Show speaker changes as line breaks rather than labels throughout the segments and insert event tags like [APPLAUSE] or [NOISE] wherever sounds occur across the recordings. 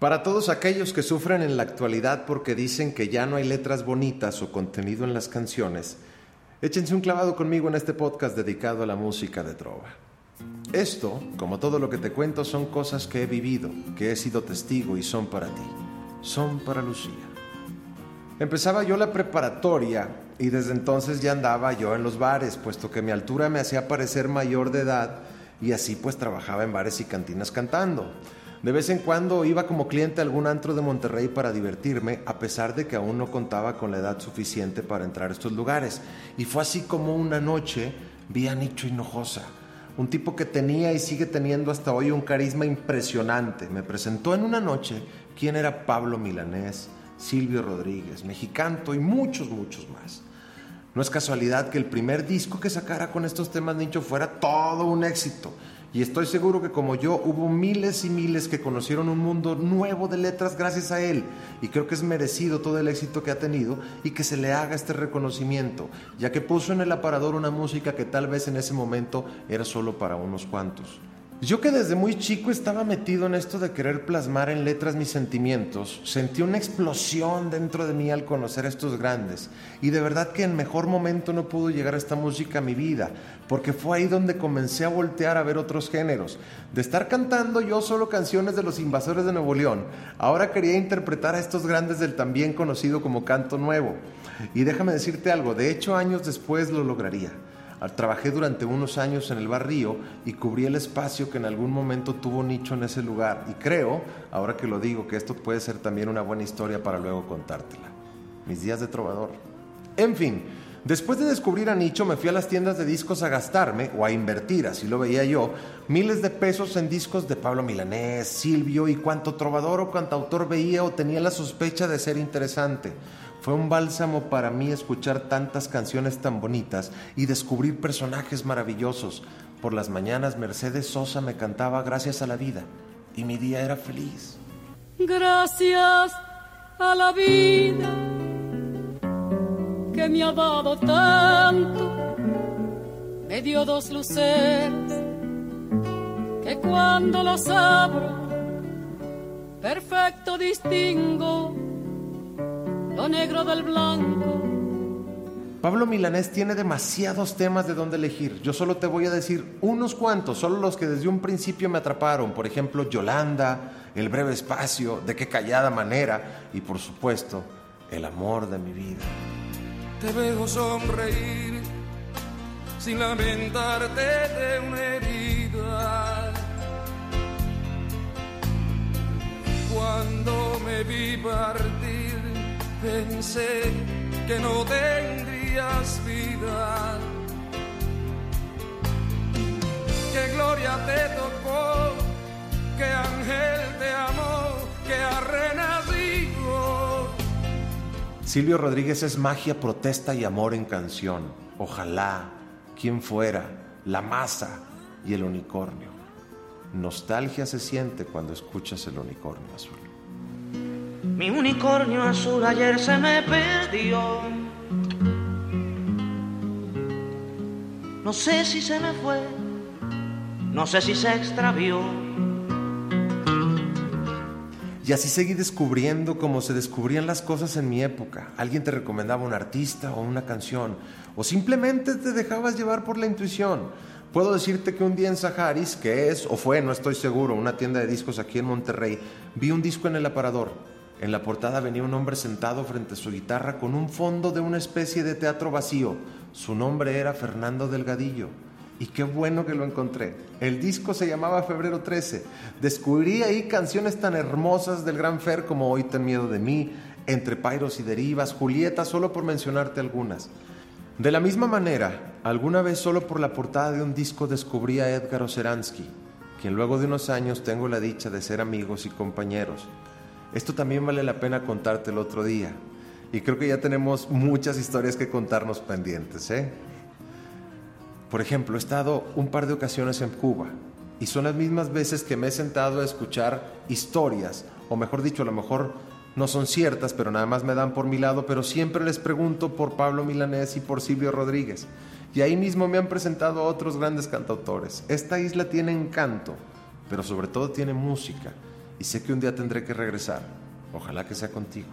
Para todos aquellos que sufren en la actualidad porque dicen que ya no hay letras bonitas o contenido en las canciones, échense un clavado conmigo en este podcast dedicado a la música de trova. Esto, como todo lo que te cuento, son cosas que he vivido, que he sido testigo y son para ti, son para Lucía. Empezaba yo la preparatoria y desde entonces ya andaba yo en los bares, puesto que mi altura me hacía parecer mayor de edad y así pues trabajaba en bares y cantinas cantando. De vez en cuando iba como cliente a algún antro de Monterrey para divertirme, a pesar de que aún no contaba con la edad suficiente para entrar a estos lugares. Y fue así como una noche vi a Nicho Hinojosa, un tipo que tenía y sigue teniendo hasta hoy un carisma impresionante. Me presentó en una noche quién era Pablo Milanés, Silvio Rodríguez, Mexicanto y muchos, muchos más. No es casualidad que el primer disco que sacara con estos temas Nicho fuera todo un éxito y estoy seguro que como yo hubo miles y miles que conocieron un mundo nuevo de letras gracias a él. Y creo que es merecido todo el éxito que ha tenido y que se le haga este reconocimiento, ya que puso en el aparador una música que tal vez en ese momento era solo para unos cuantos. Yo que desde muy chico estaba metido en esto de querer plasmar en letras mis sentimientos, sentí una explosión dentro de mí al conocer a estos grandes. Y de verdad que en mejor momento no pudo llegar esta música a mi vida, porque fue ahí donde comencé a voltear a ver otros géneros. De estar cantando yo solo canciones de los invasores de Nuevo León, ahora quería interpretar a estos grandes del también conocido como canto nuevo. Y déjame decirte algo, de hecho años después lo lograría. Trabajé durante unos años en el barrio y cubrí el espacio que en algún momento tuvo nicho en ese lugar. Y creo, ahora que lo digo, que esto puede ser también una buena historia para luego contártela. Mis días de trovador. En fin, después de descubrir a Nicho me fui a las tiendas de discos a gastarme, o a invertir, así lo veía yo, miles de pesos en discos de Pablo Milanés, Silvio y cuanto trovador o cantautor veía o tenía la sospecha de ser interesante. Fue un bálsamo para mí escuchar tantas canciones tan bonitas y descubrir personajes maravillosos. Por las mañanas Mercedes Sosa me cantaba Gracias a la vida y mi día era feliz.
Gracias a la vida que me ha dado tanto, me dio dos luceros que cuando los abro, perfecto distingo negro del blanco.
Pablo Milanés tiene demasiados temas de dónde elegir. Yo solo te voy a decir unos cuantos, solo los que desde un principio me atraparon. Por ejemplo, Yolanda, El breve espacio, De qué callada manera y por supuesto, El amor de mi vida.
Te veo sonreír sin lamentarte de una herida. Cuando me vi partir pensé que no tendrías vida. Que gloria te tocó, que ángel te amó, que ha renacido.
Silvio Rodríguez es magia, protesta y amor en canción. Ojalá, quien fuera, la masa y el unicornio. Nostalgia se siente cuando escuchas el unicornio azul.
Mi unicornio azul ayer se me perdió. No sé si se me fue, no sé si se extravió.
Y así seguí descubriendo cómo se descubrían las cosas en mi época. Alguien te recomendaba un artista o una canción, o simplemente te dejabas llevar por la intuición. Puedo decirte que un día en Saharis, que es o fue, no estoy seguro, una tienda de discos aquí en Monterrey, vi un disco en el aparador en la portada venía un hombre sentado frente a su guitarra con un fondo de una especie de teatro vacío. Su nombre era Fernando Delgadillo. Y qué bueno que lo encontré. El disco se llamaba Febrero 13. Descubrí ahí canciones tan hermosas del gran Fer como Hoy ten miedo de mí, Entre Pairos y Derivas, Julieta, solo por mencionarte algunas. De la misma manera, alguna vez solo por la portada de un disco descubrí a Edgar Oceransky, quien luego de unos años tengo la dicha de ser amigos y compañeros. Esto también vale la pena contarte el otro día. Y creo que ya tenemos muchas historias que contarnos pendientes. ¿eh? Por ejemplo, he estado un par de ocasiones en Cuba y son las mismas veces que me he sentado a escuchar historias, o mejor dicho, a lo mejor no son ciertas, pero nada más me dan por mi lado, pero siempre les pregunto por Pablo Milanés y por Silvio Rodríguez. Y ahí mismo me han presentado a otros grandes cantautores. Esta isla tiene encanto, pero sobre todo tiene música y sé que un día tendré que regresar. Ojalá que sea contigo.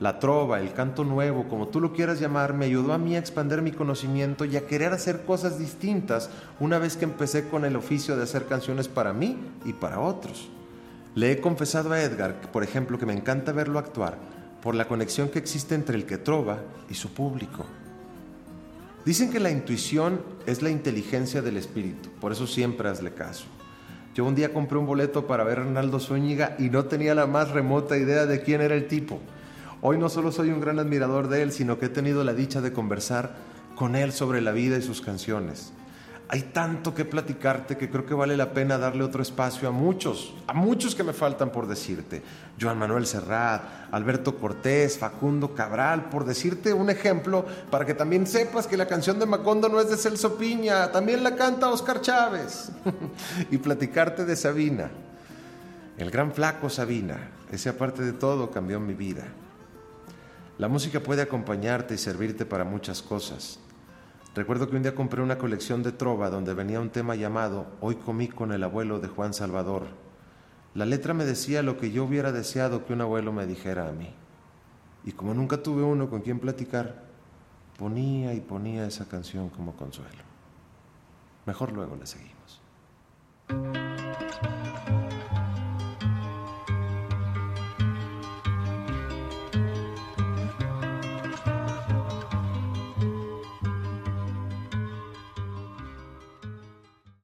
La trova, el canto nuevo, como tú lo quieras llamar, me ayudó a mí a expandir mi conocimiento y a querer hacer cosas distintas una vez que empecé con el oficio de hacer canciones para mí y para otros. Le he confesado a Edgar, por ejemplo, que me encanta verlo actuar por la conexión que existe entre el que trova y su público. Dicen que la intuición es la inteligencia del espíritu, por eso siempre hazle caso. Yo un día compré un boleto para ver a Arnaldo Zúñiga y no tenía la más remota idea de quién era el tipo. Hoy no solo soy un gran admirador de él, sino que he tenido la dicha de conversar con él sobre la vida y sus canciones. Hay tanto que platicarte que creo que vale la pena darle otro espacio a muchos, a muchos que me faltan por decirte. Joan Manuel Serrat, Alberto Cortés, Facundo Cabral, por decirte un ejemplo, para que también sepas que la canción de Macondo no es de Celso Piña, también la canta Oscar Chávez. [LAUGHS] y platicarte de Sabina, el gran flaco Sabina, ese aparte de todo cambió mi vida. La música puede acompañarte y servirte para muchas cosas. Recuerdo que un día compré una colección de trova donde venía un tema llamado Hoy comí con el abuelo de Juan Salvador. La letra me decía lo que yo hubiera deseado que un abuelo me dijera a mí. Y como nunca tuve uno con quien platicar, ponía y ponía esa canción como consuelo. Mejor luego le seguimos.